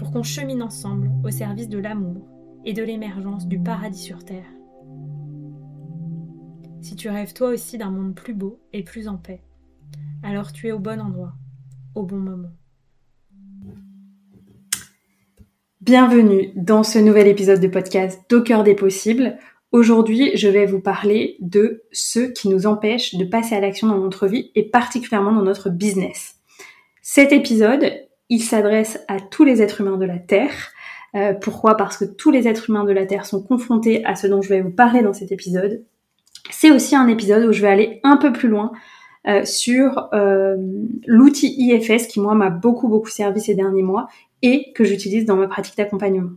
pour qu'on chemine ensemble au service de l'amour et de l'émergence du paradis sur Terre. Si tu rêves toi aussi d'un monde plus beau et plus en paix, alors tu es au bon endroit, au bon moment. Bienvenue dans ce nouvel épisode de podcast d'Au des possibles. Aujourd'hui, je vais vous parler de ce qui nous empêche de passer à l'action dans notre vie et particulièrement dans notre business. Cet épisode, il s'adresse à tous les êtres humains de la Terre. Euh, pourquoi? Parce que tous les êtres humains de la Terre sont confrontés à ce dont je vais vous parler dans cet épisode. C'est aussi un épisode où je vais aller un peu plus loin euh, sur euh, l'outil IFS qui moi m'a beaucoup beaucoup servi ces derniers mois et que j'utilise dans ma pratique d'accompagnement.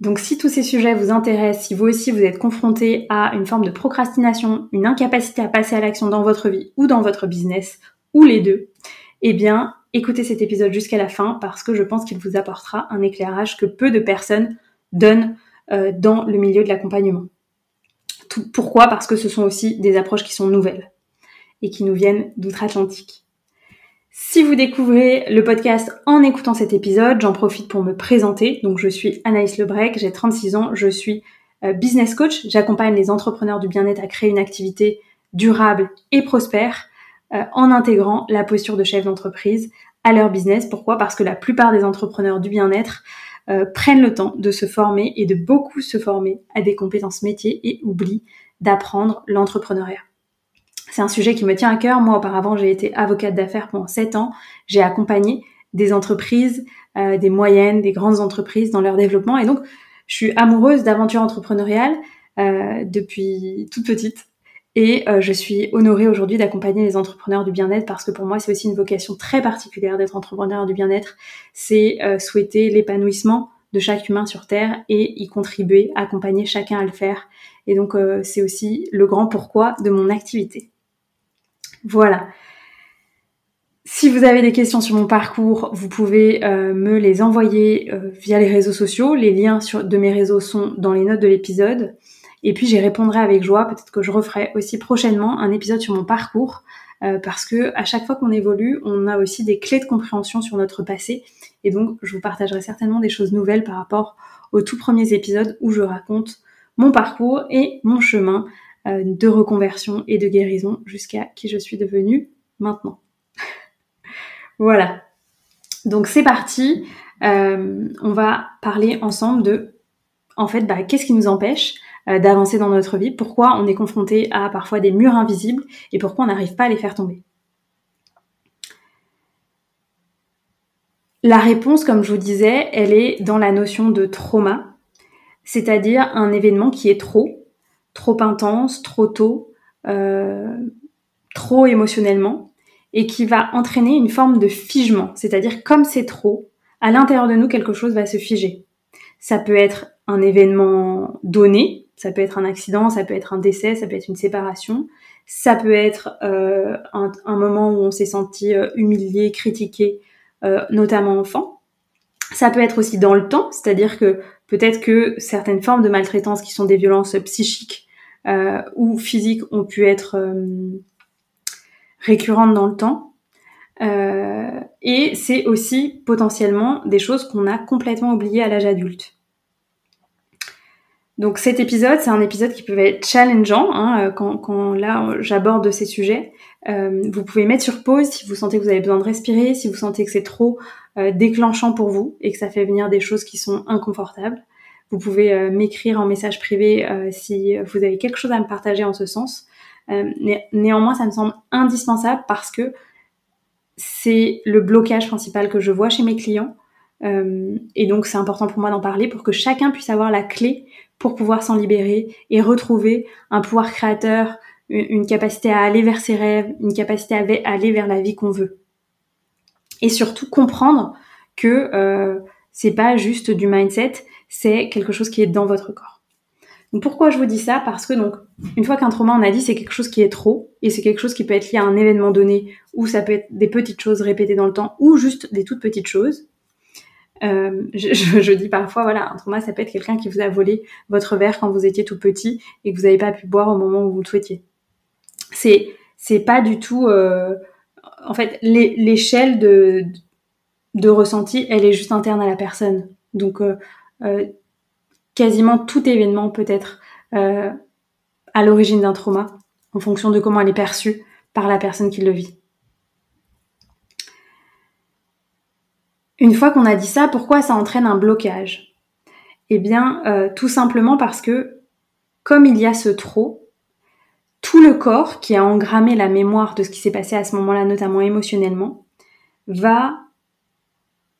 Donc si tous ces sujets vous intéressent, si vous aussi vous êtes confronté à une forme de procrastination, une incapacité à passer à l'action dans votre vie ou dans votre business, ou les deux, eh bien écoutez cet épisode jusqu'à la fin parce que je pense qu'il vous apportera un éclairage que peu de personnes donnent euh, dans le milieu de l'accompagnement. Pourquoi? Parce que ce sont aussi des approches qui sont nouvelles et qui nous viennent d'outre-Atlantique. Si vous découvrez le podcast en écoutant cet épisode, j'en profite pour me présenter. Donc je suis Anaïs Lebrec, j'ai 36 ans, je suis euh, business coach. J'accompagne les entrepreneurs du bien-être à créer une activité durable et prospère euh, en intégrant la posture de chef d'entreprise à leur business. Pourquoi? Parce que la plupart des entrepreneurs du bien-être euh, prennent le temps de se former et de beaucoup se former à des compétences métiers et oublient d'apprendre l'entrepreneuriat. C'est un sujet qui me tient à cœur. Moi, auparavant, j'ai été avocate d'affaires pendant sept ans. J'ai accompagné des entreprises, euh, des moyennes, des grandes entreprises dans leur développement. Et donc, je suis amoureuse d'aventure entrepreneuriale euh, depuis toute petite. Et euh, je suis honorée aujourd'hui d'accompagner les entrepreneurs du bien-être parce que pour moi, c'est aussi une vocation très particulière d'être entrepreneur du bien-être. C'est souhaiter l'épanouissement de chaque humain sur Terre et y contribuer, accompagner chacun à le faire. Et donc, c'est aussi le grand pourquoi de mon activité. Voilà. Si vous avez des questions sur mon parcours, vous pouvez euh, me les envoyer euh, via les réseaux sociaux. Les liens de mes réseaux sont dans les notes de l'épisode. Et puis j'y répondrai avec joie. Peut-être que je referai aussi prochainement un épisode sur mon parcours euh, parce que à chaque fois qu'on évolue, on a aussi des clés de compréhension sur notre passé. Et donc je vous partagerai certainement des choses nouvelles par rapport aux tout premiers épisodes où je raconte mon parcours et mon chemin euh, de reconversion et de guérison jusqu'à qui je suis devenue maintenant. voilà. Donc c'est parti. Euh, on va parler ensemble de, en fait, bah, qu'est-ce qui nous empêche d'avancer dans notre vie, pourquoi on est confronté à parfois des murs invisibles et pourquoi on n'arrive pas à les faire tomber. La réponse, comme je vous disais, elle est dans la notion de trauma, c'est-à-dire un événement qui est trop, trop intense, trop tôt, euh, trop émotionnellement, et qui va entraîner une forme de figement. C'est-à-dire, comme c'est trop, à l'intérieur de nous, quelque chose va se figer. Ça peut être un événement donné, ça peut être un accident, ça peut être un décès, ça peut être une séparation, ça peut être euh, un, moment où on s'est senti euh, humilié, critiqué, notamment enfant. Ça peut être aussi dans le temps, c'est-à-dire que peut-être que certaines formes de maltraitance qui sont des violences psychiques euh, ou physiques ont pu être euh, récurrentes dans le temps. Euh, et c'est aussi potentiellement des choses qu'on a complètement oubliées à l'âge adulte. Donc cet épisode, c'est un épisode qui peut être challengeant hein, quand, quand, là j'aborde ces sujets. Euh, vous pouvez mettre sur pause si vous sentez que vous avez besoin de respirer, si vous sentez que c'est trop euh, déclenchant pour vous et que ça fait venir des choses qui sont inconfortables. Vous pouvez euh, m'écrire en message privé si vous avez quelque chose à me partager en ce sens. néanmoins, ça me semble indispensable parce que c'est le blocage principal que je vois chez mes clients. et donc, c'est important pour moi d'en parler pour que chacun puisse avoir la clé pour pouvoir s'en libérer et retrouver un pouvoir créateur, une capacité à aller vers ses rêves, une capacité à aller vers la vie qu'on veut. Et surtout comprendre que euh, c'est pas juste du mindset, c'est quelque chose qui est dans votre corps. Pourquoi je vous dis ça? Parce que donc une fois qu'un trauma on a dit c'est quelque chose qui est trop et c'est quelque chose qui peut être lié à un événement donné ou ça peut être des petites choses répétées dans le temps ou juste des toutes petites choses. Euh, je, dis parfois, voilà, un trauma, ça peut être quelqu'un qui vous a volé votre verre quand vous étiez tout petit et que vous n'avez pas pu boire au moment où vous le souhaitiez. C'est, c'est pas du tout, euh, en fait, l'échelle de, de ressenti, elle est juste interne à la personne. Donc, euh, quasiment tout événement peut être à l'origine d'un trauma en fonction de comment elle est perçue par la personne qui le vit. Une fois qu'on a dit ça, pourquoi ça entraîne un blocage? Eh bien, euh, tout simplement parce que comme il y a ce trop, tout le corps qui a engrammé la mémoire de ce qui s'est passé à ce moment-là, notamment émotionnellement, va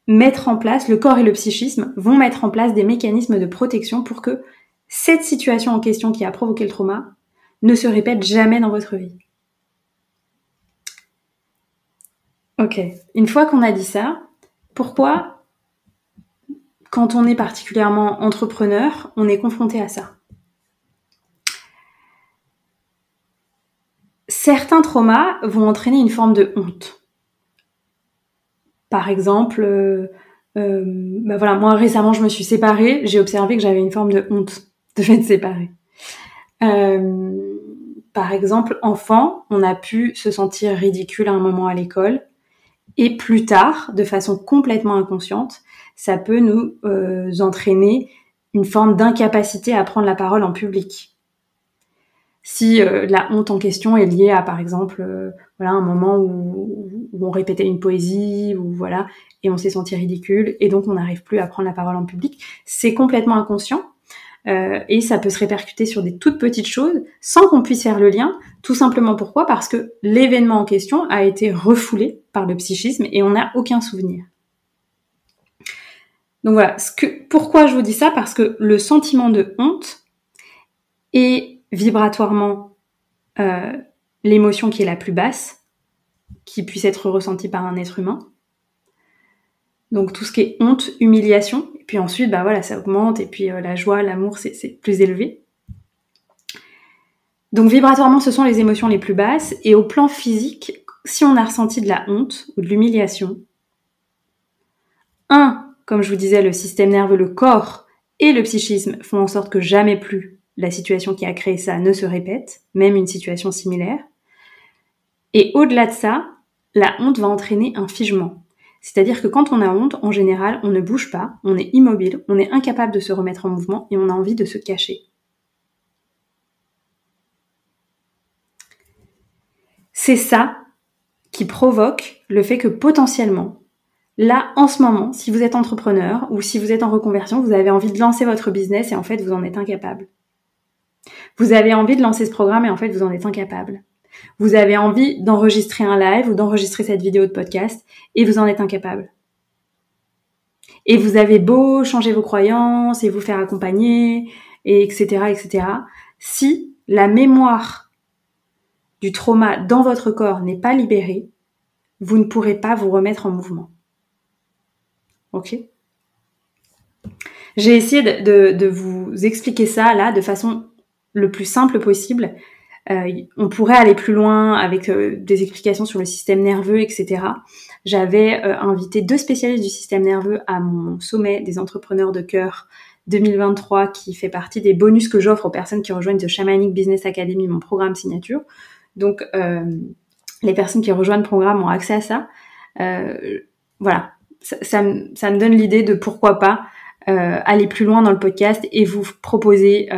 mettre en place, le corps et le psychisme vont mettre en place des mécanismes de protection pour que cette situation en question qui a provoqué le trauma ne se répète jamais dans votre vie. Ok, une fois qu'on a dit ça, pourquoi, quand on est particulièrement entrepreneur, on est confronté à ça? Certains traumas vont entraîner une forme de honte. Par exemple, euh, euh, bah voilà, moi récemment je me suis séparée, j'ai observé que j'avais une forme de honte de m'être séparée. Euh, par exemple, enfant, on a pu se sentir ridicule à un moment à l'école et plus tard, de façon complètement inconsciente, ça peut nous euh, entraîner une forme d'incapacité à prendre la parole en public. Si euh, la honte en question est liée à, par exemple, euh, voilà, un moment où, on répétait une poésie, voilà, et on s'est senti ridicule, et donc on n'arrive plus à prendre la parole en public, c'est complètement inconscient. Et ça peut se répercuter sur des toutes petites choses sans qu'on puisse faire le lien. Tout simplement pourquoi? Parce que l'événement en question a été refoulé par le psychisme et on n'a aucun souvenir. Donc voilà, pourquoi je vous dis ça? Parce que le sentiment de honte est vibratoirement euh, l'émotion qui est la plus basse, qui puisse être ressentie par un être humain. Donc tout ce qui est honte, humiliation, et puis ensuite, bah voilà, ça augmente, et puis euh, la joie, l'amour, c'est plus élevé. Donc vibratoirement, ce sont les émotions les plus basses, et au plan physique, si on a ressenti de la honte ou de l'humiliation, un, comme je vous disais, le système nerveux, le corps et le psychisme font en sorte que jamais plus la situation qui a créé ça ne se répète, même une situation similaire. Et au-delà de ça, la honte va entraîner un figement. C'est-à-dire que quand on a honte, en général, on ne bouge pas, on est immobile, on est incapable de se remettre en mouvement et on a envie de se cacher. C'est ça qui provoque le fait que potentiellement, là, en ce moment, si vous êtes entrepreneur ou si vous êtes en reconversion, vous avez envie de lancer votre business et en fait, vous en êtes incapable. Vous avez envie de lancer ce programme et en fait, vous en êtes incapable. Vous avez envie d'enregistrer un live ou d'enregistrer cette vidéo de podcast et vous en êtes incapable. Et vous avez beau changer vos croyances et vous faire accompagner, et etc., etc. Si la mémoire du trauma dans votre corps n'est pas libérée, vous ne pourrez pas vous remettre en mouvement. Ok? J'ai essayé de, de, vous expliquer ça là de façon le plus simple possible euh, on pourrait aller plus loin avec euh, des explications sur le système nerveux, etc. J'avais euh, invité deux spécialistes du système nerveux à mon sommet des entrepreneurs de cœur 2023 qui fait partie des bonus que j'offre aux personnes qui rejoignent The Shamanic Business Academy, mon programme signature. Donc, les personnes qui rejoignent le programme ont accès à ça. voilà, ça, me, donne l'idée de pourquoi pas aller plus loin dans le podcast et vous proposer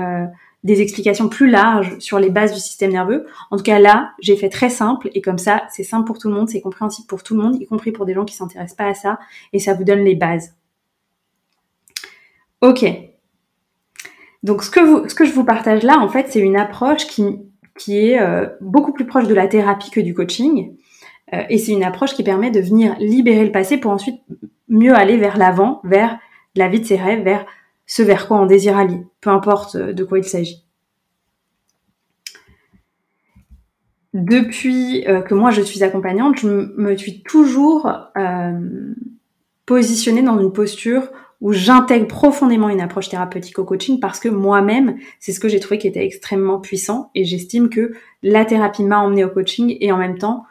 des explications plus larges sur les bases du système nerveux. En tout cas là, j'ai fait très simple et comme ça, c'est simple pour tout le monde, c'est compréhensible pour tout le monde, y compris pour des gens qui s'intéressent pas à ça, et ça vous donne les bases. Ok. Donc ce que, vous, ce que je vous partage là, en fait, c'est une approche qui, qui est euh, beaucoup plus proche de la thérapie que du coaching. Euh, et c'est une approche qui permet de venir libérer le passé pour ensuite mieux aller vers l'avant, vers la vie de ses rêves, vers ce vers quoi on désire aller, peu importe euh, de quoi il s'agit. Depuis que moi je suis accompagnante, je me suis toujours positionnée dans une posture où j'intègre profondément une approche thérapeutique au coaching parce que moi-même, c'est ce que j'ai trouvé qui était extrêmement puissant et j'estime que la thérapie m'a emmené au coaching et en même temps,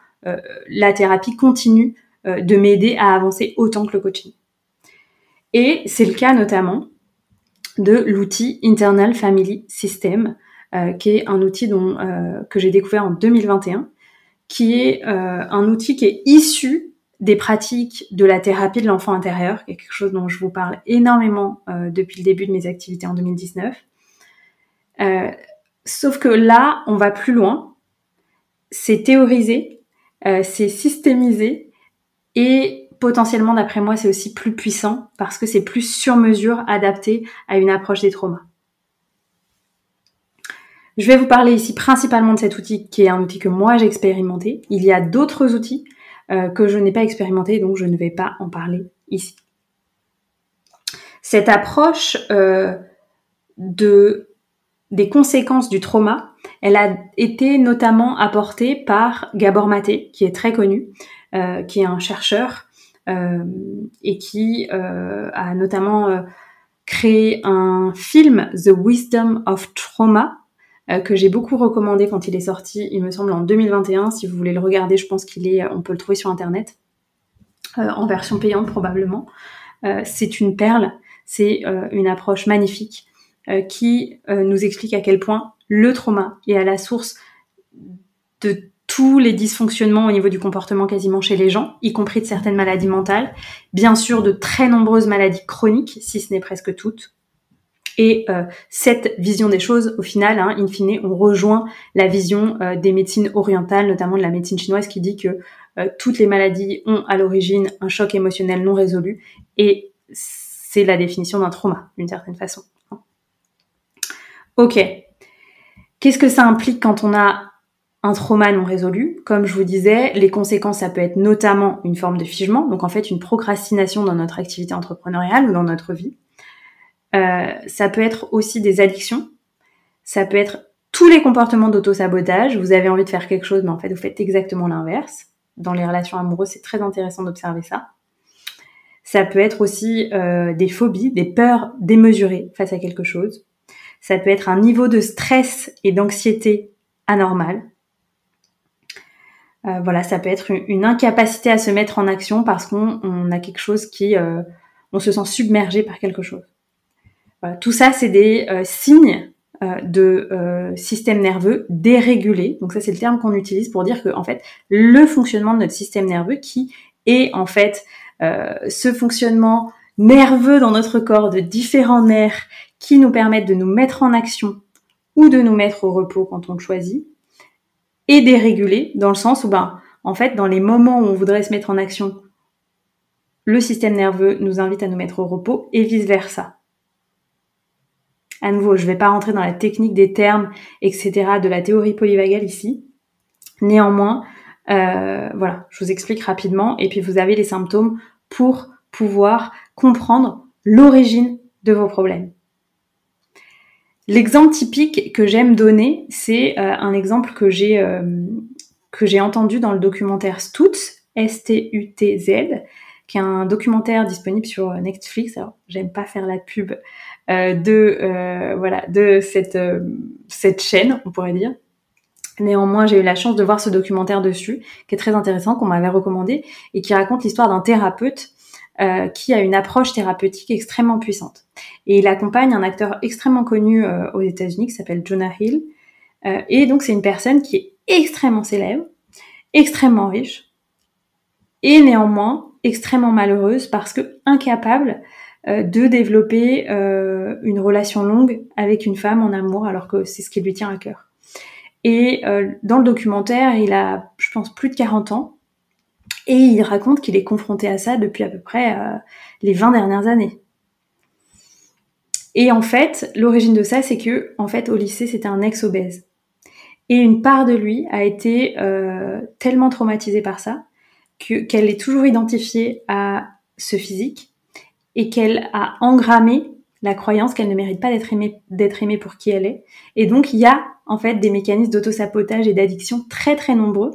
la thérapie continue de m'aider à avancer autant que le coaching. Et c'est le cas notamment de l'outil Internal Family System, euh, qui est un outil dont, euh, que j'ai découvert en 2021, qui est euh, un outil qui est issu des pratiques de la thérapie de l'enfant intérieur, quelque chose dont je vous parle énormément depuis le début de mes activités en 2019. sauf que là, on va plus loin. C'est théorisé, c'est systémisé et potentiellement, d'après moi, c'est aussi plus puissant parce que c'est plus sur mesure adapté à une approche des traumas. Je vais vous parler ici principalement de cet outil qui est un outil que moi j'ai expérimenté. Il y a d'autres outils euh, que je n'ai pas expérimenté, donc je ne vais pas en parler ici. Cette approche euh, de, des conséquences du trauma, elle a été notamment apportée par Gabor Maté, qui est très connu, euh, qui est un chercheur et qui a notamment créé un film The Wisdom of Trauma que j'ai beaucoup recommandé quand il est sorti, il me semble en 2021. Si vous voulez le regarder, je pense qu'il est, on peut le trouver sur internet en version payante probablement. c'est une perle, c'est une approche magnifique qui nous explique à quel point le trauma est à la source de tous les dysfonctionnements au niveau du comportement quasiment chez les gens, y compris de certaines maladies mentales, bien sûr de très nombreuses maladies chroniques, si ce n'est presque toutes. Et euh, cette vision des choses, au final, hein, in fine, on rejoint la vision euh, des médecines orientales, notamment de la médecine chinoise, qui dit que euh, toutes les maladies ont à l'origine un choc émotionnel non résolu, et c'est la définition d'un trauma, d'une certaine façon. Ok. Qu'est-ce que ça implique quand on a un trauma non résolu? Comme je vous disais, les conséquences, ça peut être notamment une forme de figement, donc en fait une procrastination dans notre activité entrepreneuriale ou dans notre vie. Euh, ça peut être aussi des addictions. Ça peut être tous les comportements d'auto-sabotage. Vous avez envie de faire quelque chose, mais en fait, vous faites exactement l'inverse. Dans les relations amoureuses, c'est très intéressant d'observer ça. Ça peut être aussi euh, des phobies, des peurs démesurées face à quelque chose. Ça peut être un niveau de stress et d'anxiété anormal. Euh, voilà, ça peut être une, incapacité à se mettre en action parce qu'on a quelque chose qui, euh, on se sent submergé par quelque chose. Tout ça, c'est des euh, signes de système nerveux dérégulé. Donc ça, c'est le terme qu'on utilise pour dire que en fait, le fonctionnement de notre système nerveux, qui est en fait ce fonctionnement nerveux dans notre corps de différents nerfs qui nous permettent de nous mettre en action ou de nous mettre au repos quand on le choisit, et dérégulé dans le sens où, ben, en fait, dans les moments où on voudrait se mettre en action, le système nerveux nous invite à nous mettre au repos et vice versa. À nouveau, je ne vais pas rentrer dans la technique des termes, etc., de la théorie polyvagale ici. Néanmoins, euh, voilà, je vous explique rapidement et puis vous avez les symptômes pour pouvoir comprendre l'origine de vos problèmes. L'exemple typique que j'aime donner, c'est euh, un exemple que j'ai euh, que j'ai entendu dans le documentaire Stutz, S-T-U-T-Z, qui est un documentaire disponible sur Netflix. Alors, j'aime pas faire la pub de voilà de cette cette chaîne, on pourrait dire. Néanmoins, j'ai eu la chance de voir ce documentaire dessus, qui est très intéressant, qu'on m'avait recommandé, et qui raconte l'histoire d'un thérapeute euh, qui a une approche thérapeutique extrêmement puissante. Et il accompagne un acteur extrêmement connu euh, aux États-Unis qui s'appelle Jonah Hill. Euh, et donc c'est une personne qui est extrêmement célèbre, extrêmement riche, et néanmoins extrêmement malheureuse parce que incapable de développer une relation longue avec une femme en amour, alors que c'est ce qui lui tient à cœur. Et dans le documentaire, il a, je pense, plus de 40 ans, et il raconte qu'il est confronté à ça depuis à peu près les 20 dernières années. Et en fait, l'origine de ça, c'est que, en fait, au lycée, c'était un ex obèse. Et une part de lui a été euh, tellement traumatisée par ça qu'elle est toujours identifiée à ce physique et qu'elle a engrammé la croyance qu'elle ne mérite pas d'être aimée, d'être aimée pour qui elle est. Et donc, il y a en fait des mécanismes d'autosabotage et d'addiction très très nombreux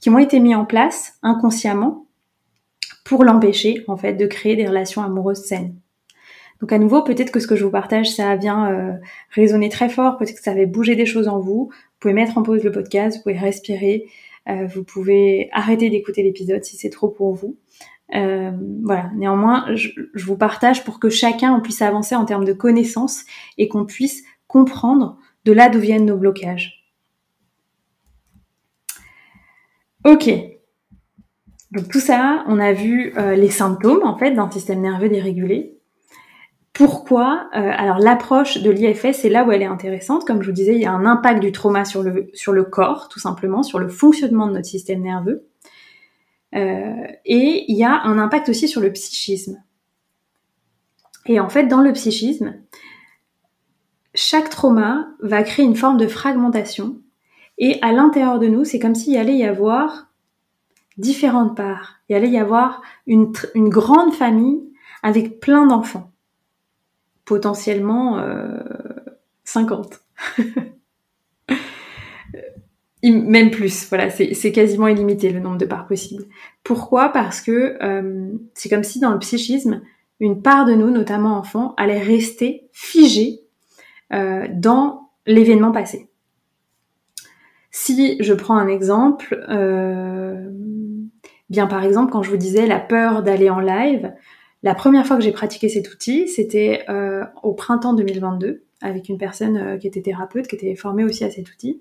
qui ont été mis en place inconsciemment pour l'empêcher en fait de créer des relations amoureuses saines. Donc à nouveau, peut-être que ce que je vous partage, ça vient euh, résonner très fort, peut-être que ça va bouger des choses en vous. Vous pouvez mettre en pause le podcast, vous pouvez respirer, euh, vous pouvez arrêter d'écouter l'épisode si c'est trop pour vous. Euh, voilà. Néanmoins, je, vous partage pour que chacun puisse avancer en termes de connaissances et qu'on puisse comprendre de là d'où viennent nos blocages. Ok. Donc tout ça, on a vu euh, les symptômes en fait d'un système nerveux dérégulé. Pourquoi euh, Alors l'approche de l'IFS, c'est là où elle est intéressante. Comme je vous disais, il y a un impact du trauma sur le, sur le corps, tout simplement, sur le fonctionnement de notre système nerveux. Euh, et il y a un impact aussi sur le psychisme. Et en fait, dans le psychisme, chaque trauma va créer une forme de fragmentation. Et à l'intérieur de nous, c'est comme s'il allait y avoir différentes parts. Il allait y avoir une, une grande famille avec plein d'enfants potentiellement 50. Euh, Même plus, voilà, c'est quasiment illimité le nombre de parts possibles. Pourquoi? Parce que euh, c'est comme si dans le psychisme, une part de nous, notamment enfants, allait rester figée euh, dans l'événement passé. Si je prends un exemple, bien par exemple quand je vous disais la peur d'aller en live, la première fois que j'ai pratiqué cet outil, c'était euh, au printemps 2022 avec une personne euh, qui était thérapeute, qui était formée aussi à cet outil.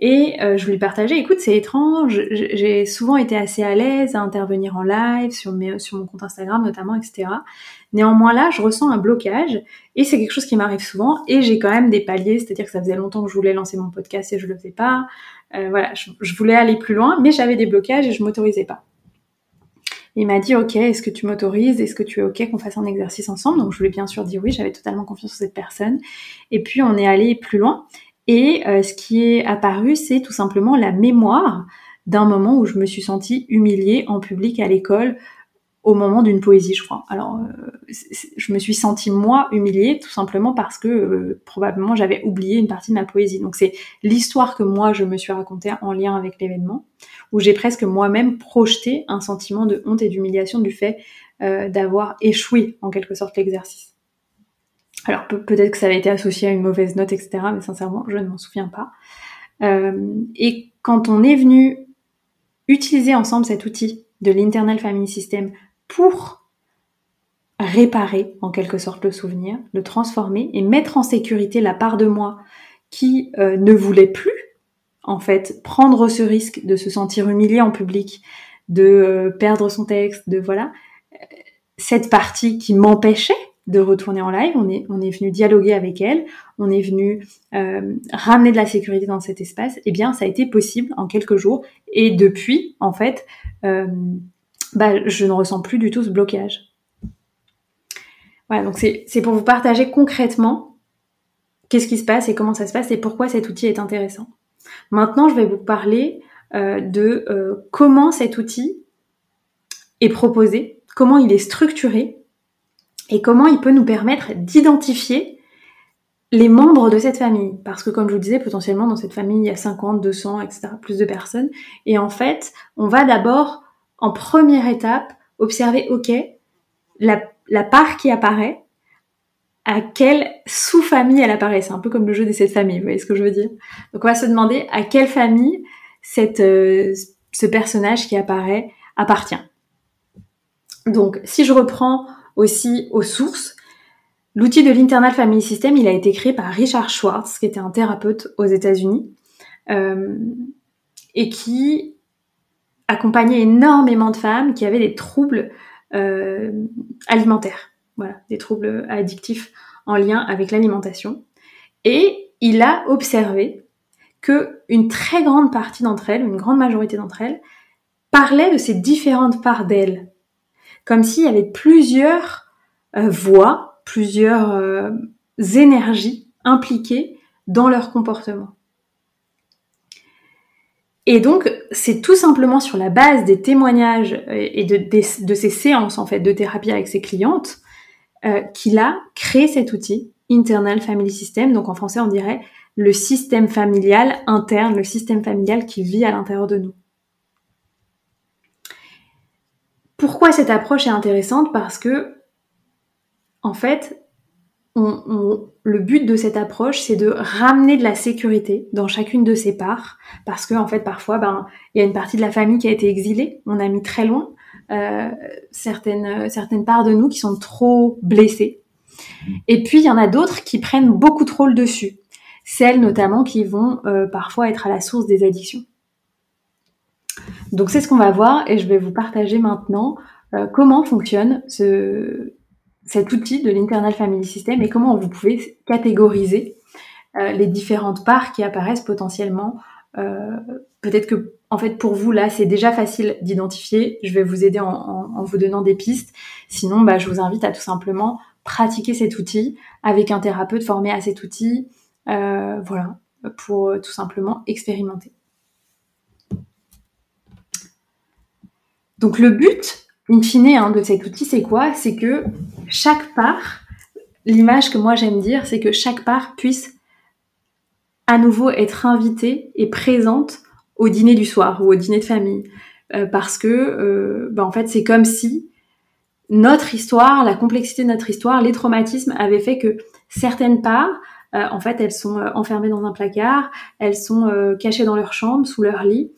Et euh, je voulais partager, écoute, c'est étrange, j'ai souvent été assez à l'aise à intervenir en live, sur, mes, sur mon compte Instagram notamment, etc. Néanmoins là, je ressens un blocage, et c'est quelque chose qui m'arrive souvent, et j'ai quand même des paliers, c'est-à-dire que ça faisait longtemps que je voulais lancer mon podcast et je le faisais pas. voilà, je, je voulais aller plus loin, mais j'avais des blocages et je m'autorisais pas. Il m'a dit, OK, est-ce que tu m'autorises? Est-ce que tu es OK qu'on fasse un exercice ensemble Donc, je voulais bien sûr dire oui, j'avais totalement confiance en cette personne. Et puis, on est allé plus loin. Et euh, ce qui est apparu, c'est tout simplement la mémoire d'un moment où je me suis sentie humiliée en public à l'école au moment d'une poésie, je crois. Alors, euh, je me suis sentie moi humiliée tout simplement parce que euh, probablement j'avais oublié une partie de ma poésie. Donc c'est l'histoire que moi je me suis racontée en lien avec l'événement, où j'ai presque moi-même projeté un sentiment de honte et d'humiliation du fait euh, d'avoir échoué en quelque sorte l'exercice. Alors peut-être que ça avait été associé à une mauvaise note, etc. Mais sincèrement, je ne m'en souviens pas. et quand on est venu utiliser ensemble cet outil de l'Internal Family System pour réparer en quelque sorte le souvenir, le transformer et mettre en sécurité la part de moi qui euh, ne voulait plus en fait prendre ce risque de se sentir humilié en public, de euh, perdre son texte, de voilà cette partie qui m'empêchait de retourner en live. On est venu dialoguer avec elle, on est venu euh, ramener de la sécurité dans cet espace. Eh bien, ça a été possible en quelques jours et depuis en fait bah, je ne ressens plus du tout ce blocage. Voilà, donc c'est pour vous partager concrètement qu'est-ce qui se passe et comment ça se passe et pourquoi cet outil est intéressant. Maintenant, je vais vous parler euh, de euh, comment cet outil est proposé, comment il est structuré et comment il peut nous permettre d'identifier les membres de cette famille? Parce que comme je vous disais, potentiellement dans cette famille, il y a 50, 200, etc., plus de personnes. Et en fait, on va d'abord en première étape, observer, ok, la, part qui apparaît, à quelle sous-famille elle apparaît. C'est un peu comme le jeu des sept familles, vous voyez ce que je veux dire? Donc on va se demander à quelle famille cette, euh, ce personnage qui apparaît appartient. Donc si je reprends aussi aux sources, l'outil de l'Internal Family System, il a été créé par Richard Schwartz, qui était un thérapeute aux États-Unis, euh, et qui accompagné énormément de femmes qui avaient des troubles euh, alimentaires. voilà, des troubles addictifs en lien avec l'alimentation. Et il a observé que une très grande partie d'entre elles, une grande majorité d'entre elles, parlaient de ces différentes parts d'elles, comme s'il y avait plusieurs euh, voix, plusieurs euh, énergies impliquées dans leur comportement. Et donc, c'est tout simplement sur la base des témoignages et de, ces séances en fait de thérapie avec ses clientes euh, qu'il a créé cet outil Internal Family System. Donc en français, on dirait le système familial interne, le système familial qui vit à l'intérieur de nous. Pourquoi cette approche est intéressante Parce que, en fait, le but de cette approche, c'est de ramener de la sécurité dans chacune de ces parts, parce que fait, parfois, ben, il y a une partie de la famille qui a été exilée, on a mis très loin euh, certaines certaines parts de nous qui sont trop blessées, et puis il y en a d'autres qui prennent beaucoup trop le dessus, celles notamment qui vont euh, parfois être à la source des addictions. Donc c'est ce qu'on va voir, et je vais vous partager maintenant euh, comment fonctionne ce cet outil de l'Internal Family System et comment vous pouvez catégoriser euh, les différentes parts qui apparaissent potentiellement. Euh, peut-être que, en fait, pour vous, là, c'est déjà facile d'identifier. Je vais vous aider en, vous donnant des pistes. Sinon, bah, je vous invite à tout simplement pratiquer cet outil avec un thérapeute formé à cet outil. Voilà, pour tout simplement expérimenter. Donc le but in fine, hein, de cet outil, c'est quoi? C'est que chaque part, l'image que moi j'aime dire, c'est que chaque part puisse à nouveau être invitée et présente au dîner du soir ou au dîner de famille. Euh, parce que, euh, bah, en fait, c'est comme si notre histoire, la complexité de notre histoire, les traumatismes avaient fait que certaines parts, euh, en fait, elles sont enfermées dans un placard, elles sont cachées dans leur chambre, sous leur lit,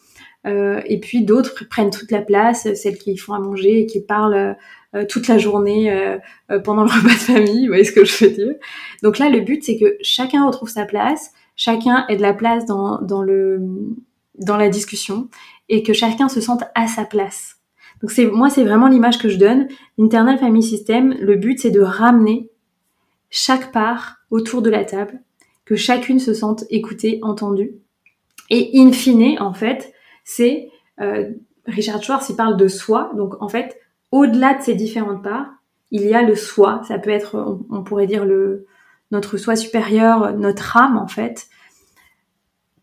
euh, et puis d'autres prennent toute la place, celles qui font à manger et qui parlent euh, toute la journée euh, pendant le repas de famille, vous voyez ce que je veux dire. Donc là, le but, c'est que chacun retrouve sa place, chacun ait de la place dans, dans, le, dans la discussion et que chacun se sente à sa place. Donc c'est moi, c'est vraiment l'image que je donne. Internal Family System, le but, c'est de ramener chaque part autour de la table, que chacune se sente écoutée, entendue. Et in fine, en fait, c'est euh, Richard Schwartz, il parle de soi. Donc en fait, au-delà de ces différentes parts, il y a le soi. Ça peut être, on, pourrait dire le notre soi supérieur, notre âme en fait,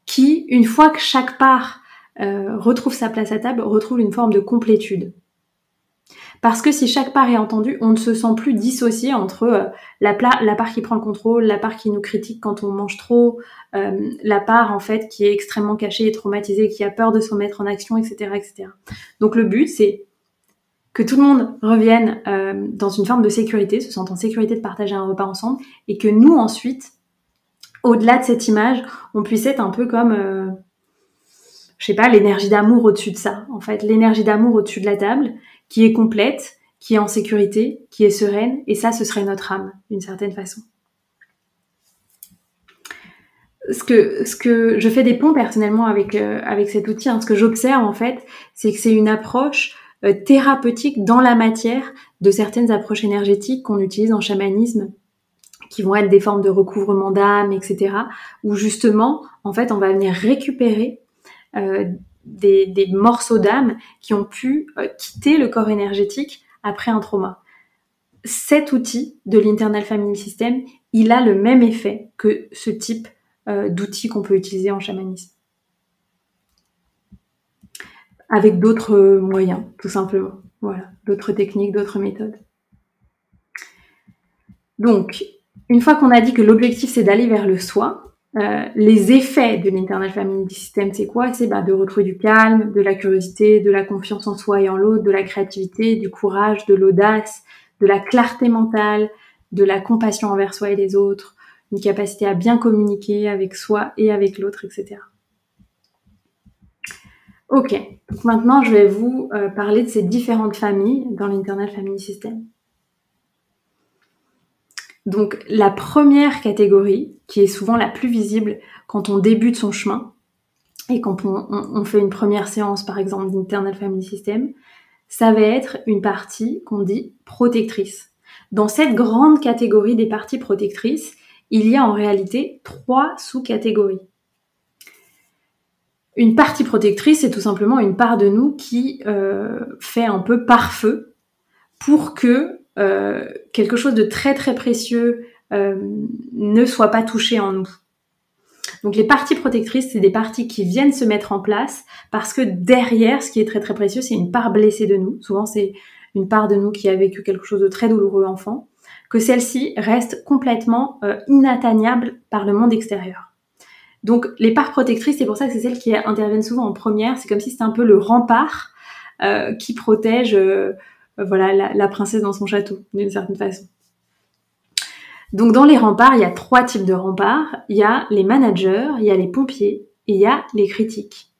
qui, une fois que chaque part euh, retrouve sa place à table, retrouve une forme de complétude. Parce que si chaque part est entendue, on ne se sent plus dissocié entre euh, la, part qui prend le contrôle, la part qui nous critique quand on mange trop, euh, la part en fait qui est extrêmement cachée et traumatisée, qui a peur de se remettre en action, etc., etc. Donc le but, c'est que tout le monde revienne euh, dans une forme de sécurité, se sente en sécurité de partager un repas ensemble, et que nous ensuite, au-delà de cette image, on puisse être un peu comme, je sais pas, l'énergie d'amour au-dessus de ça. En fait, l'énergie d'amour au-dessus de la table, qui est complète, qui est en sécurité, qui est sereine, et ça, ce serait notre âme, d'une certaine façon. Ce que, je fais des ponts personnellement avec, euh, cet outil, hein, ce que j'observe en fait, c'est que c'est une approche euh, thérapeutique dans la matière de certaines approches énergétiques qu'on utilise en chamanisme, qui vont être des formes de recouvrement d'âme, etc., où justement, en fait, on va venir récupérer euh, des, morceaux d'âme qui ont pu euh, quitter le corps énergétique après un trauma. Cet outil de l'Internal Family System, il a le même effet que ce type euh, d'outil qu'on peut utiliser en chamanisme. Avec d'autres moyens, tout simplement. Voilà, d'autres techniques, d'autres méthodes. Donc, une fois qu'on a dit que l'objectif c'est d'aller vers le soi, euh, les effets de l'Internal Family System, c'est quoi? C'est bah, de retrouver du calme, de la curiosité, de la confiance en soi et en l'autre, de la créativité, du courage, de l'audace, de la clarté mentale, de la compassion envers soi et les autres, une capacité à bien communiquer avec soi et avec l'autre, etc. Ok, donc maintenant je vais vous euh, parler de ces différentes familles dans l'Internal Family System. Donc la première catégorie, qui est souvent la plus visible quand on débute son chemin, et quand on, fait une première séance par exemple d'Internal Family System, ça va être une partie qu'on dit protectrice. Dans cette grande catégorie des parties protectrices, il y a en réalité trois sous-catégories. Une partie protectrice, c'est tout simplement une part de nous qui euh, fait un peu pare-feu pour que euh, quelque chose de très très précieux euh, ne soit pas touché en nous. Donc les parties protectrices, c'est des parties qui viennent se mettre en place parce que derrière, ce qui est très très précieux, c'est une part blessée de nous. Souvent, c'est une part de nous qui a vécu quelque chose de très douloureux enfant, que celle-ci reste complètement euh, inatteignable par le monde extérieur. Donc les parts protectrices, c'est pour ça que c'est celles qui interviennent souvent en première. C'est comme si c'était un peu le rempart euh, qui protège euh, voilà la, princesse dans son château d'une certaine façon. Donc dans les remparts, il y a trois types de remparts. Il y a les managers, il y a les pompiers et il y a les critiques.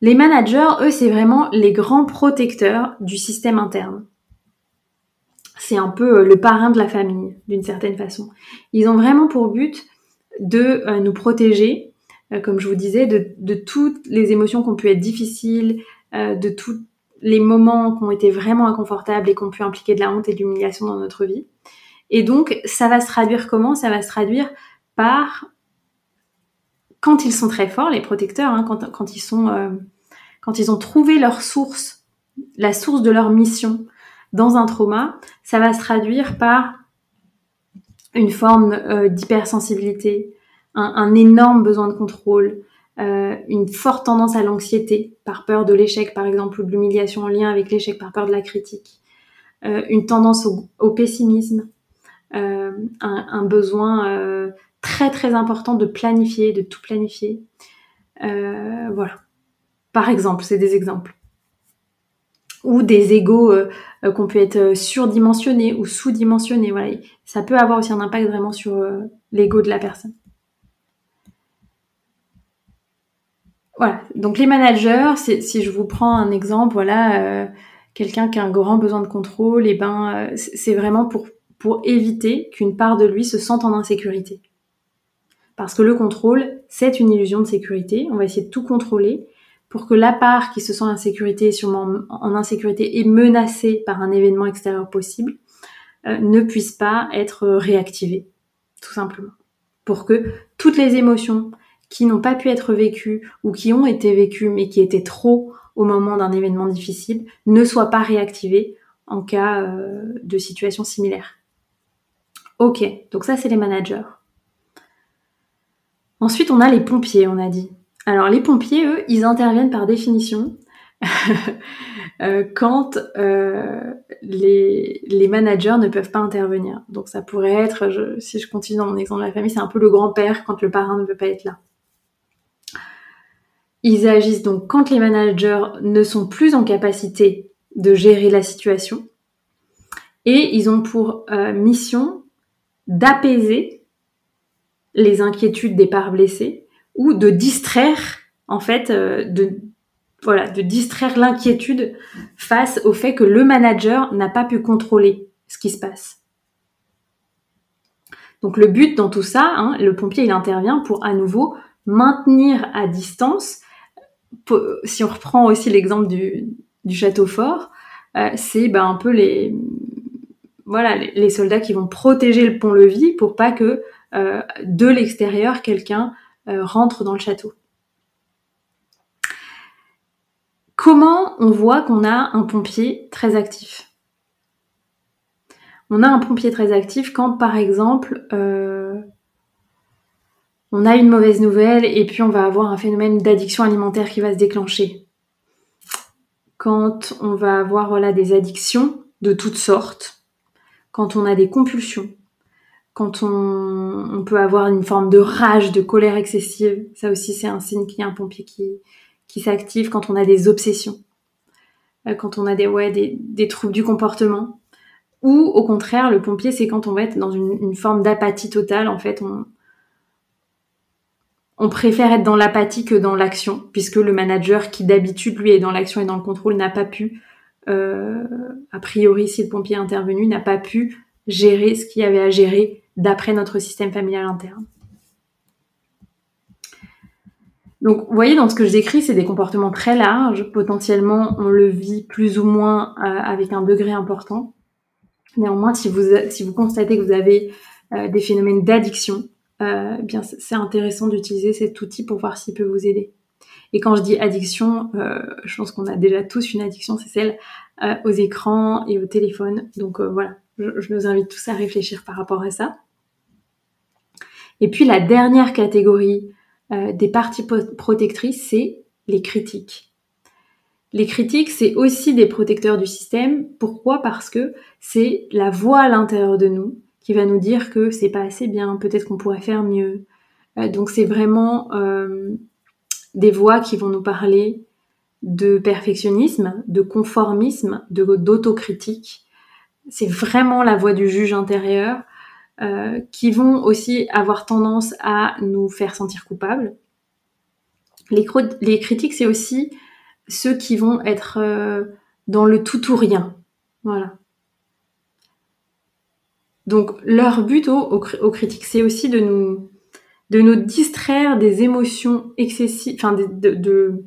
Les managers, eux, c'est vraiment les grands protecteurs du système interne. C'est un peu euh, le parrain de la famille, d'une certaine façon. Ils ont vraiment pour but de euh, nous protéger, euh, comme je vous disais, de, toutes les émotions qui ont pu être difficiles, de tous les moments qui ont été vraiment inconfortables et qui ont pu impliquer de la honte et de l'humiliation dans notre vie. Et donc, ça va se traduire comment? Ça va se traduire par quand ils sont très forts, les protecteurs, hein, quand, ils sont, euh, quand ils ont trouvé leur source, la source de leur mission dans un trauma, ça va se traduire par une forme euh, d'hypersensibilité, un, énorme besoin de contrôle, euh, une forte tendance à l'anxiété par peur de l'échec par exemple ou de l'humiliation en lien avec l'échec par peur de la critique, une tendance au pessimisme, euh, un, besoin euh, très très important de planifier, de tout planifier. Euh, voilà. Par exemple, c'est des exemples. Ou des égaux qu'on peut être surdimensionnés ou sous-dimensionnés. Ça peut avoir aussi un impact vraiment sur l'ego de la personne. Voilà. Donc les managers, si je vous prends un exemple, voilà, quelqu'un qui a un grand besoin de contrôle, et eh ben c'est vraiment pour pour éviter qu'une part de lui se sente en insécurité. Parce que le contrôle, c'est une illusion de sécurité. On va essayer de tout contrôler pour que la part qui se sent en insécurité, sûrement en insécurité et menacée par un événement extérieur possible, euh, ne puisse pas être réactivée, tout simplement. Pour que toutes les émotions qui n'ont pas pu être vécues ou qui ont été vécues mais qui étaient trop au moment d'un événement difficile ne soient pas réactivées en cas euh, de situation similaire. Ok, donc ça c'est les managers. Ensuite, on a les pompiers, on a dit. Alors les pompiers, eux, ils interviennent par définition euh, quand euh, les, les, managers ne peuvent pas intervenir. Donc ça pourrait être, si je continue dans mon exemple de la famille, c'est un peu le grand-père quand le parrain ne veut pas être là. Ils agissent donc quand les managers ne sont plus en capacité de gérer la situation et ils ont pour euh, mission d'apaiser les inquiétudes des parts blessées ou de distraire en fait euh, de voilà de distraire l'inquiétude face au fait que le manager n'a pas pu contrôler ce qui se passe. Donc le but dans tout ça, hein, le pompier il intervient pour à nouveau maintenir à distance. Si on reprend aussi l'exemple du, château fort, euh, c'est ben, un peu les, voilà, les soldats qui vont protéger le pont-levis pour pas que euh, de l'extérieur quelqu'un euh, rentre dans le château. Comment on voit qu'on a un pompier très actif? On a un pompier très actif quand, par exemple, on a une mauvaise nouvelle et puis on va avoir un phénomène d'addiction alimentaire qui va se déclencher. Quand on va avoir voilà, des addictions de toutes sortes, quand on a des compulsions, quand on, peut avoir une forme de rage, de colère excessive, ça aussi c'est un signe qu'il y a un pompier qui, qui s'active, quand on a des obsessions, euh, quand on a des, troubles du comportement, ou au contraire, le pompier c'est quand on va être dans une, forme d'apathie totale, en fait on préfère être dans l'apathie que dans l'action, puisque le manager qui d'habitude lui est dans l'action et dans le contrôle n'a pas pu euh, a priori, si le pompier est intervenu, n'a pas pu gérer ce qu'il y avait à gérer d'après notre système familial interne. Donc, vous voyez, dans ce que je décris, c'est des comportements très larges. Potentiellement, on le vit plus ou moins euh, avec un degré important. Néanmoins, si vous, si vous constatez que vous avez des phénomènes d'addiction, bien c'est intéressant d'utiliser cet outil pour voir s'il peut vous aider. Et quand je dis addiction, euh, je pense qu'on a déjà tous une addiction, c'est celle euh, aux écrans et au téléphone. Donc euh, voilà, je, je, nous invite tous à réfléchir par rapport à ça. Et puis la dernière catégorie des parties protectrices, c'est les critiques. Les critiques, c'est aussi des protecteurs du système. Pourquoi? Parce que c'est la voix à l'intérieur de nous qui va nous dire que c'est pas assez bien, peut-être qu'on pourrait faire mieux. donc c'est vraiment des voix qui vont nous parler de perfectionnisme, de conformisme, d'autocritique. C'est vraiment la voix du juge intérieur euh, qui vont aussi avoir tendance à nous faire sentir coupables. Les, critiques, c'est aussi ceux qui vont être euh, dans le tout ou rien. Voilà. Donc leur but aux critiques, c'est aussi de nous de nous distraire des émotions excessives, enfin de,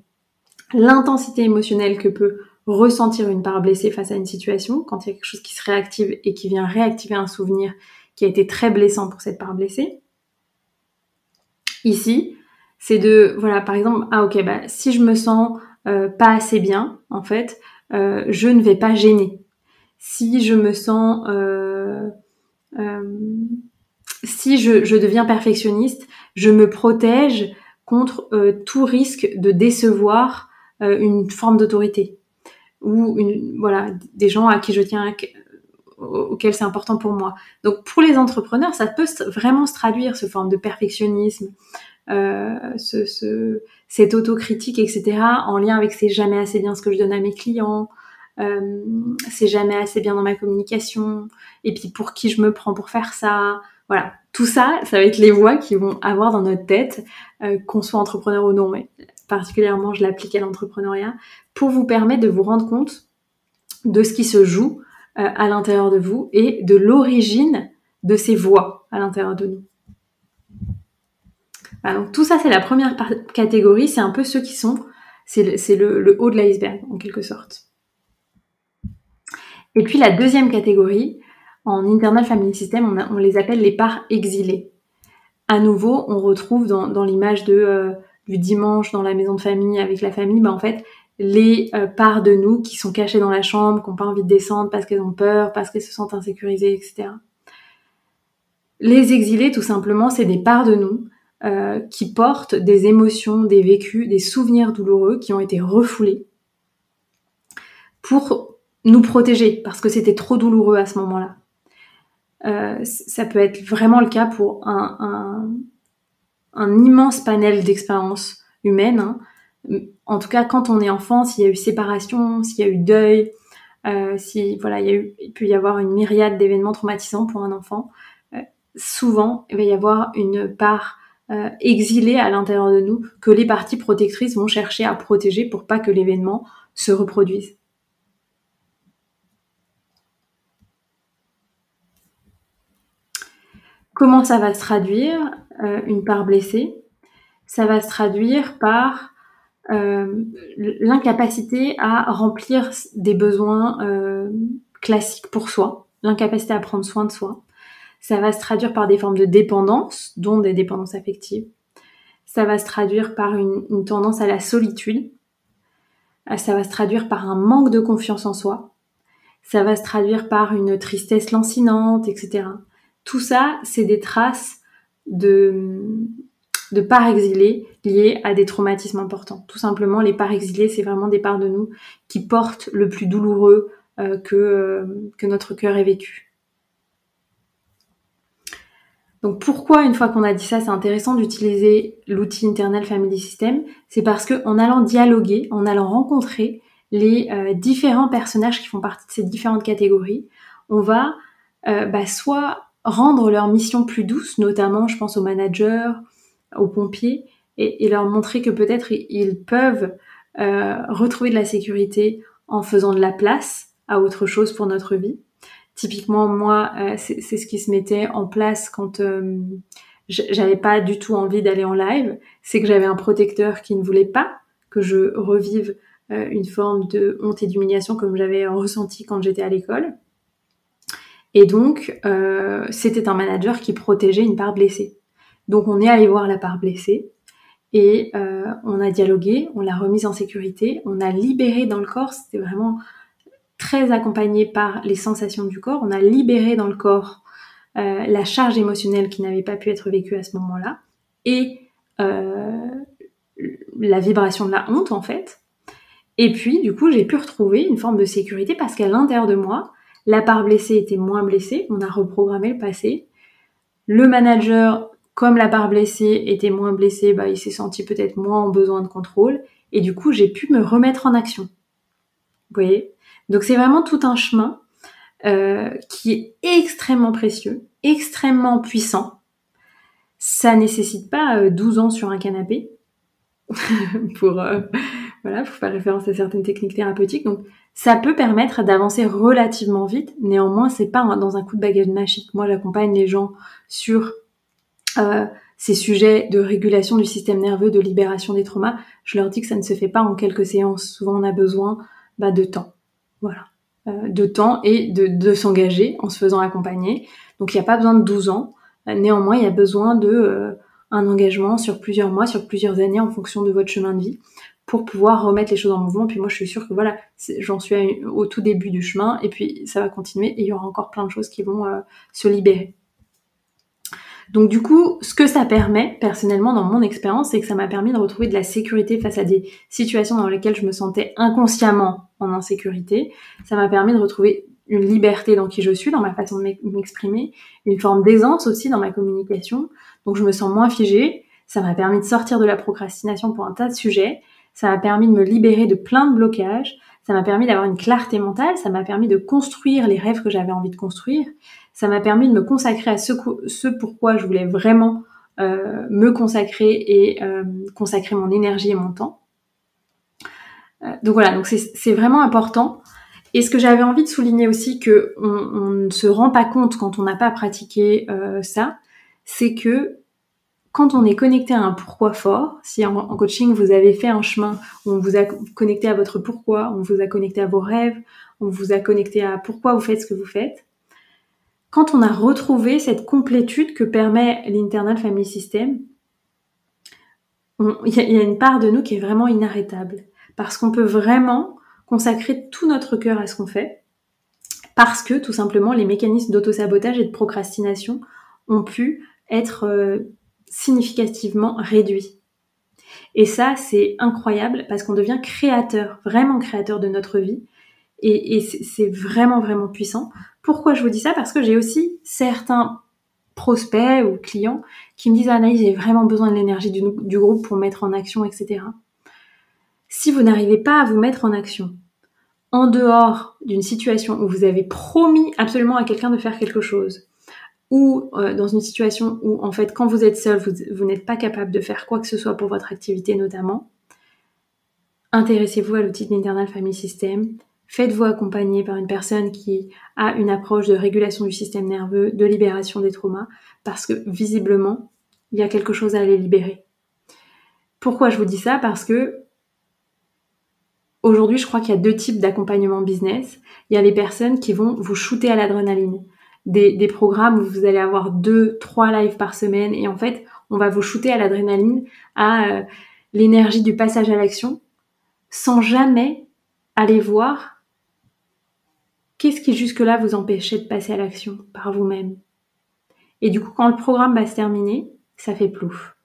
l'intensité émotionnelle que peut ressentir une part blessée face à une situation, quand il y a quelque chose qui se réactive et qui vient réactiver un souvenir qui a été très blessant pour cette part blessée. Ici, c'est de, voilà, par exemple, ah ok, bah, si je me sens euh, pas assez bien, en fait, euh, je ne vais pas gêner. Si je me sens euh, si je, deviens perfectionniste, je me protège contre euh, tout risque de décevoir euh, une forme d'autorité ou voilà des gens à qui je tiens auxquels c'est important pour moi. Donc pour les entrepreneurs, ça peut vraiment se traduire ce forme de perfectionnisme, euh, ce, cette autocritique, etc. en lien avec c'est jamais assez bien ce que je donne à mes clients, c'est jamais assez bien dans ma communication, et puis pour qui je me prends pour faire ça, voilà, tout ça, ça va être les voix qui vont avoir dans notre tête, euh, qu'on soit entrepreneur ou non, mais particulièrement je l'applique à l'entrepreneuriat, pour vous permettre de vous rendre compte de ce qui se joue euh, à l'intérieur de vous et de l'origine de ces voix à l'intérieur de nous. donc tout ça, c'est la première catégorie, c'est un peu ceux qui sont, c'est le haut de l'iceberg en quelque sorte. Et puis la deuxième catégorie, en Internal Family System, on, les appelle les parts exilées. À nouveau, on retrouve dans, l'image de euh, du dimanche dans la maison de famille avec la famille, bah en fait, les euh, parts de nous qui sont cachées dans la chambre, qui n'ont pas envie de descendre parce qu'elles ont peur, parce qu'elles se sentent insécurisées, etc. Les exilés, tout simplement, c'est des parts de nous euh, qui portent des émotions, des vécus, des souvenirs douloureux qui ont été refoulés pour nous protéger parce que c'était trop douloureux à ce moment-là. Euh, ça peut être vraiment le cas pour un, immense panel d'expériences humaines. Hein. En tout cas, quand on est enfant, s'il y a eu séparation, s'il y a eu deuil, euh, si voilà, il, peut y avoir une myriade d'événements traumatisants pour un enfant. Euh, souvent, il va y avoir une part exilée à l'intérieur de nous que les parties protectrices vont chercher à protéger pour pas que l'événement se reproduise. Comment ça va se traduire euh, une part blessée? Ça va se traduire par euh, l'incapacité à remplir des besoins euh, classiques pour soi, l'incapacité à prendre soin de soi. Ça va se traduire par des formes de dépendance, dont des dépendances affectives. Ça va se traduire par une, une tendance à la solitude. Ça va se traduire par un manque de confiance en soi. Ça va se traduire par une tristesse lancinante, etc. Tout ça, c'est des traces de, parts exilées liées à des traumatismes importants. Tout simplement, les parts exilées, c'est vraiment des parts de nous qui portent le plus douloureux euh, que, euh, que notre cœur ait vécu. Donc pourquoi, une fois qu'on a dit ça, c'est intéressant d'utiliser l'outil Internal Family System? C'est parce que en allant dialoguer, en allant rencontrer les euh, différents personnages qui font partie de ces différentes catégories, on va bah, soit rendre leur mission plus douce, notamment je pense aux managers, aux pompiers, et, leur montrer que peut-être ils peuvent euh, retrouver de la sécurité en faisant de la place à autre chose pour notre vie. Typiquement, moi, euh, c'est ce qui se mettait en place quand euh, j'avais pas du tout envie d'aller en live, c'est que j'avais un protecteur qui ne voulait pas que je revive une forme de honte et d'humiliation comme j'avais ressenti quand j'étais à l'école. Et donc, euh, c'était un manager qui protégeait une part blessée. Donc, on est allé voir la part blessée et euh, on a dialogué, on l'a remise en sécurité, on a libéré dans le corps, c'était vraiment très accompagné par les sensations du corps, on a libéré dans le corps euh, la charge émotionnelle qui n'avait pas pu être vécue à ce moment-là et la vibration de la honte en fait. Et puis, du coup, j'ai pu retrouver une forme de sécurité parce qu'à l'intérieur de moi, la part blessée était moins blessée. On a reprogrammé le passé. Le manager, comme la part blessée était moins blessée, bah, il s'est senti peut-être moins en besoin de contrôle. Et du coup, j'ai pu me remettre en action. Vous voyez? Donc, c'est vraiment tout un chemin euh, qui est extrêmement précieux, extrêmement puissant. Ça nécessite pas 12 euh, ans sur un canapé pour euh, voilà, faire référence à certaines techniques thérapeutiques. Ça peut permettre d'avancer relativement vite. Néanmoins, c'est pas dans un coup de bagage magique. Moi, j'accompagne les gens sur euh, ces sujets de régulation du système nerveux, de libération des traumas. Je leur dis que ça ne se fait pas en quelques séances. Souvent, on a besoin bah, de temps. Voilà. Euh, de temps et de, de s'engager en se faisant accompagner. Donc, il n'y a pas besoin de 12 ans. Néanmoins, il y a besoin de euh, un engagement sur plusieurs mois, sur plusieurs années en fonction de votre chemin de vie pour pouvoir remettre les choses en mouvement. Puis moi, je suis sûre que voilà, j'en suis au tout début du chemin, et puis ça va continuer, et il y aura encore plein de choses qui vont euh, se libérer. Donc du coup, ce que ça permet, personnellement, dans mon expérience, c'est que ça m'a permis de retrouver de la sécurité face à des situations dans lesquelles je me sentais inconsciemment en insécurité. Ça m'a permis de retrouver une liberté dans qui je suis, dans ma façon de m'exprimer, une forme d'aisance aussi dans ma communication. Donc je me sens moins figée. Ça m'a permis de sortir de la procrastination pour un tas de sujets ça m'a permis de me libérer de plein de blocages, ça m'a permis d'avoir une clarté mentale, ça m'a permis de construire les rêves que j'avais envie de construire, ça m'a permis de me consacrer à ce, ce pourquoi je voulais vraiment euh, me consacrer et euh, consacrer mon énergie et mon temps. Euh, donc voilà, donc c'est vraiment important. Et ce que j'avais envie de souligner aussi que on, on, ne se rend pas compte quand on n'a pas pratiqué ça, c'est que quand on est connecté à un pourquoi fort, si en, coaching vous avez fait un chemin où on vous a connecté à votre pourquoi, on vous a connecté à vos rêves, on vous a connecté à pourquoi vous faites ce que vous faites, quand on a retrouvé cette complétude que permet l'internal family system, il y, a une part de nous qui est vraiment inarrêtable. Parce qu'on peut vraiment consacrer tout notre cœur à ce qu'on fait parce que tout simplement les mécanismes d'autosabotage et de procrastination ont pu être euh, significativement réduit. Et ça, c'est incroyable parce qu'on devient créateur, vraiment créateur de notre vie. Et, c'est vraiment, vraiment puissant. Pourquoi je vous dis ça? Parce que j'ai aussi certains prospects ou clients qui me disent Anaïs, j'ai vraiment besoin de l'énergie du, du groupe pour mettre en action, etc. Si vous n'arrivez pas à vous mettre en action, en dehors d'une situation où vous avez promis absolument à quelqu'un de faire quelque chose, ou euh, dans une situation où en fait quand vous êtes seul, vous, n'êtes pas capable de faire quoi que ce soit pour votre activité notamment, intéressez-vous à l'outil d'Internal Family System, faites-vous accompagner par une personne qui a une approche de régulation du système nerveux, de libération des traumas, parce que visiblement, il y a quelque chose à aller libérer. Pourquoi je vous dis ça? Parce que aujourd'hui, je crois qu'il y a deux types d'accompagnement business. Il y a les personnes qui vont vous shooter à l'adrénaline des, programmes où vous allez avoir deux, trois lives par semaine et en fait, on va vous shooter à l'adrénaline, à euh, l'énergie du passage à l'action, sans jamais aller voir qu'est-ce qui jusque-là vous empêchait de passer à l'action par vous-même. Et du coup, quand le programme va se terminer, ça fait plouf.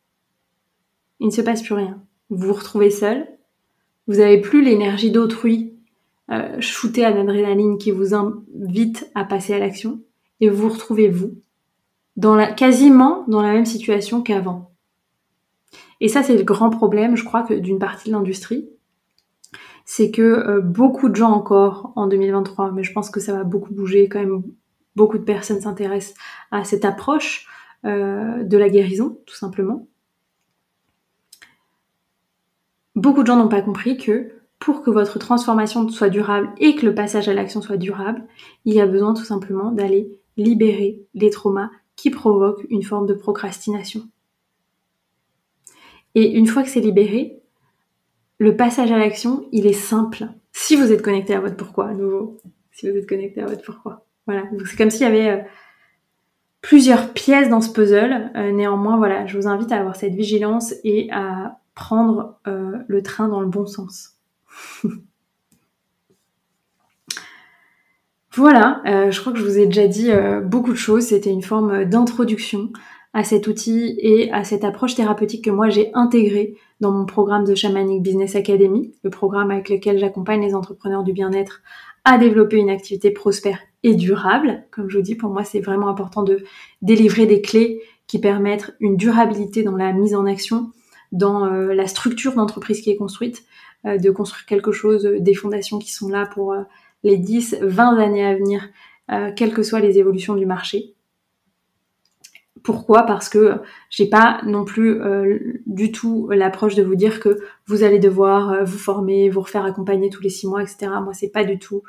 Il ne se passe plus rien. Vous vous retrouvez seul. Vous n'avez plus l'énergie d'autrui euh, shootée à l'adrénaline qui vous invite à passer à l'action et vous retrouvez vous dans quasiment dans la même situation qu'avant. Et ça, c'est le grand problème, je crois, que d'une partie de l'industrie. C'est que euh, beaucoup de gens encore en 2023, mais je pense que ça va beaucoup bouger quand même. Beaucoup de personnes s'intéressent à cette approche euh, de la guérison, tout simplement. Beaucoup de gens n'ont pas compris que pour que votre transformation soit durable et que le passage à l'action soit durable, il y a besoin tout simplement d'aller libérer les traumas qui provoquent une forme de procrastination. Et une fois que c'est libéré, le passage à l'action, il est simple. Si vous êtes connecté à votre pourquoi, à nouveau, si vous êtes connecté à votre pourquoi. Voilà, donc c'est comme s'il y avait plusieurs pièces dans ce puzzle. néanmoins, voilà, je vous invite à avoir cette vigilance et à prendre le train dans le bon sens. Voilà, euh, je crois que je vous ai déjà dit euh, beaucoup de choses. C'était une forme d'introduction à cet outil et à cette approche thérapeutique que moi j'ai intégrée dans mon programme de Shamanic Business Academy, le programme avec lequel j'accompagne les entrepreneurs du bien-être à développer une activité prospère et durable. Comme je vous dis, pour moi c'est vraiment important de délivrer des clés qui permettent une durabilité dans la mise en action, dans euh, la structure d'entreprise qui est construite, de construire quelque chose, des fondations qui sont là pour les 10, 20 années à venir, euh, quelles que soient les évolutions du marché. Pourquoi? Parce que j'ai pas non plus euh, du tout l'approche de vous dire que vous allez devoir euh, vous former, vous refaire accompagner tous les six mois, etc. Moi, c'est pas du tout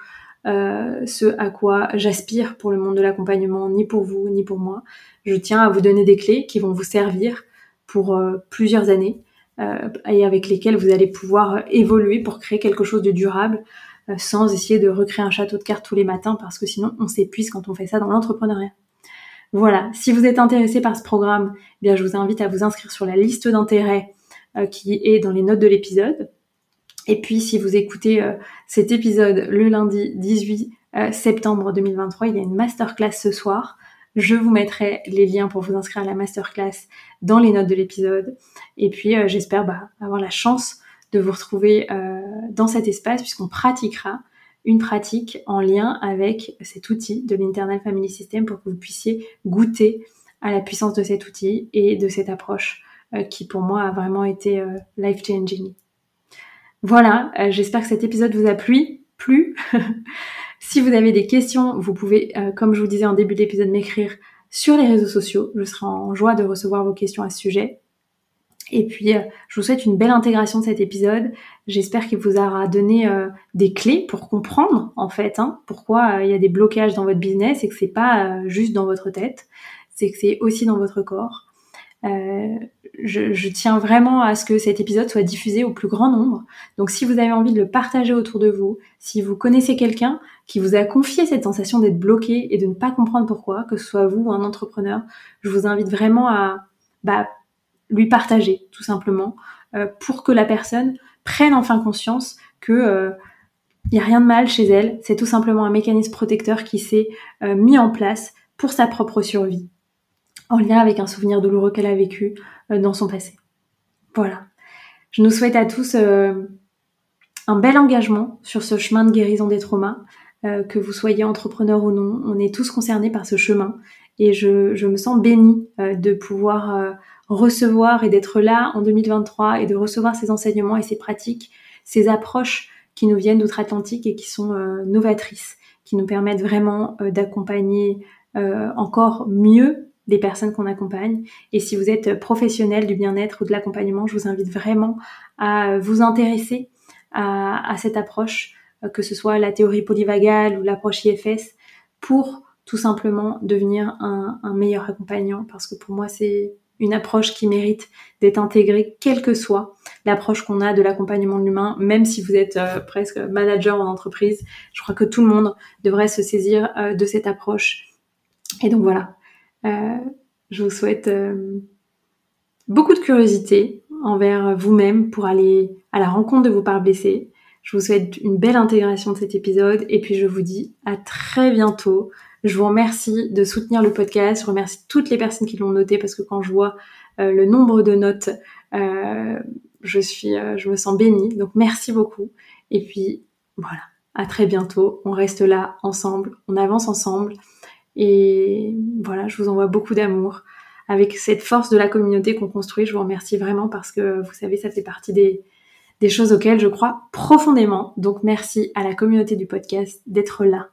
ce à quoi j'aspire pour le monde de l'accompagnement, ni pour vous, ni pour moi. Je tiens à vous donner des clés qui vont vous servir pour plusieurs années et avec lesquelles vous allez pouvoir évoluer pour créer quelque chose de durable sans essayer de recréer un château de cartes tous les matins parce que sinon on s'épuise quand on fait ça dans l'entrepreneuriat. Voilà, si vous êtes intéressé par ce programme, eh bien je vous invite à vous inscrire sur la liste d'intérêt euh, qui est dans les notes de l'épisode. Et puis si vous écoutez euh, cet épisode le lundi 18 septembre 2023, il y a une masterclass ce soir. Je vous mettrai les liens pour vous inscrire à la masterclass dans les notes de l'épisode. Et puis j'espère bah, avoir la chance de vous retrouver euh, dans cet espace puisqu'on pratiquera une pratique en lien avec cet outil de l'Internal Family System pour que vous puissiez goûter à la puissance de cet outil et de cette approche euh, qui pour moi a vraiment été euh, life-changing. Voilà, j'espère que cet épisode vous a plu. plu. si vous avez des questions, vous pouvez, comme je vous disais en début d'épisode, m'écrire sur les réseaux sociaux. Je serai en joie de recevoir vos questions à ce sujet. Et puis, euh, je vous souhaite une belle intégration de cet épisode. J'espère qu'il vous aura donné euh, des clés pour comprendre, en fait, hein, pourquoi euh, il y a des blocages dans votre business et que c'est pas juste dans votre tête, c'est que c'est aussi dans votre corps. Je, tiens vraiment à ce que cet épisode soit diffusé au plus grand nombre. Donc, si vous avez envie de le partager autour de vous, si vous connaissez quelqu'un qui vous a confié cette sensation d'être bloqué et de ne pas comprendre pourquoi, que ce soit vous ou un entrepreneur, je vous invite vraiment à bah, lui partager tout simplement euh, pour que la personne prenne enfin conscience que euh, n'y a rien de mal chez elle, c'est tout simplement un mécanisme protecteur qui s'est euh, mis en place pour sa propre survie, en lien avec un souvenir douloureux qu'elle a vécu dans son passé. Voilà. Je nous souhaite à tous un bel engagement sur ce chemin de guérison des traumas, que vous soyez entrepreneur ou non, on est tous concernés par ce chemin et je, je me sens bénie de pouvoir recevoir et d'être là en 2023 et de recevoir ces enseignements et ces pratiques, ces approches qui nous viennent d'outre-Atlantique et qui sont euh, novatrices, qui nous permettent vraiment euh, d'accompagner euh, encore mieux les personnes qu'on accompagne. Et si vous êtes professionnel du bien-être ou de l'accompagnement, je vous invite vraiment à vous intéresser à, cette approche, que ce soit la théorie polyvagale ou l'approche IFS, pour tout simplement devenir un, un meilleur accompagnant. Parce que pour moi, c'est une approche qui mérite d'être intégrée, quelle que soit l'approche qu'on a de l'accompagnement de l'humain, même si vous êtes euh, presque manager en entreprise. Je crois que tout le monde devrait se saisir euh, de cette approche. Et donc voilà, euh, je vous souhaite beaucoup de curiosité envers vous-même pour aller à la rencontre de vos parts blessées. Je vous souhaite une belle intégration de cet épisode et puis je vous dis à très bientôt je vous remercie de soutenir le podcast. Je remercie toutes les personnes qui l'ont noté parce que quand je vois euh, le nombre de notes, euh, je suis, euh, je me sens bénie. Donc merci beaucoup. Et puis voilà, à très bientôt. On reste là ensemble, on avance ensemble. Et voilà, je vous envoie beaucoup d'amour avec cette force de la communauté qu'on construit. Je vous remercie vraiment parce que vous savez, ça fait partie des, des choses auxquelles je crois profondément. Donc merci à la communauté du podcast d'être là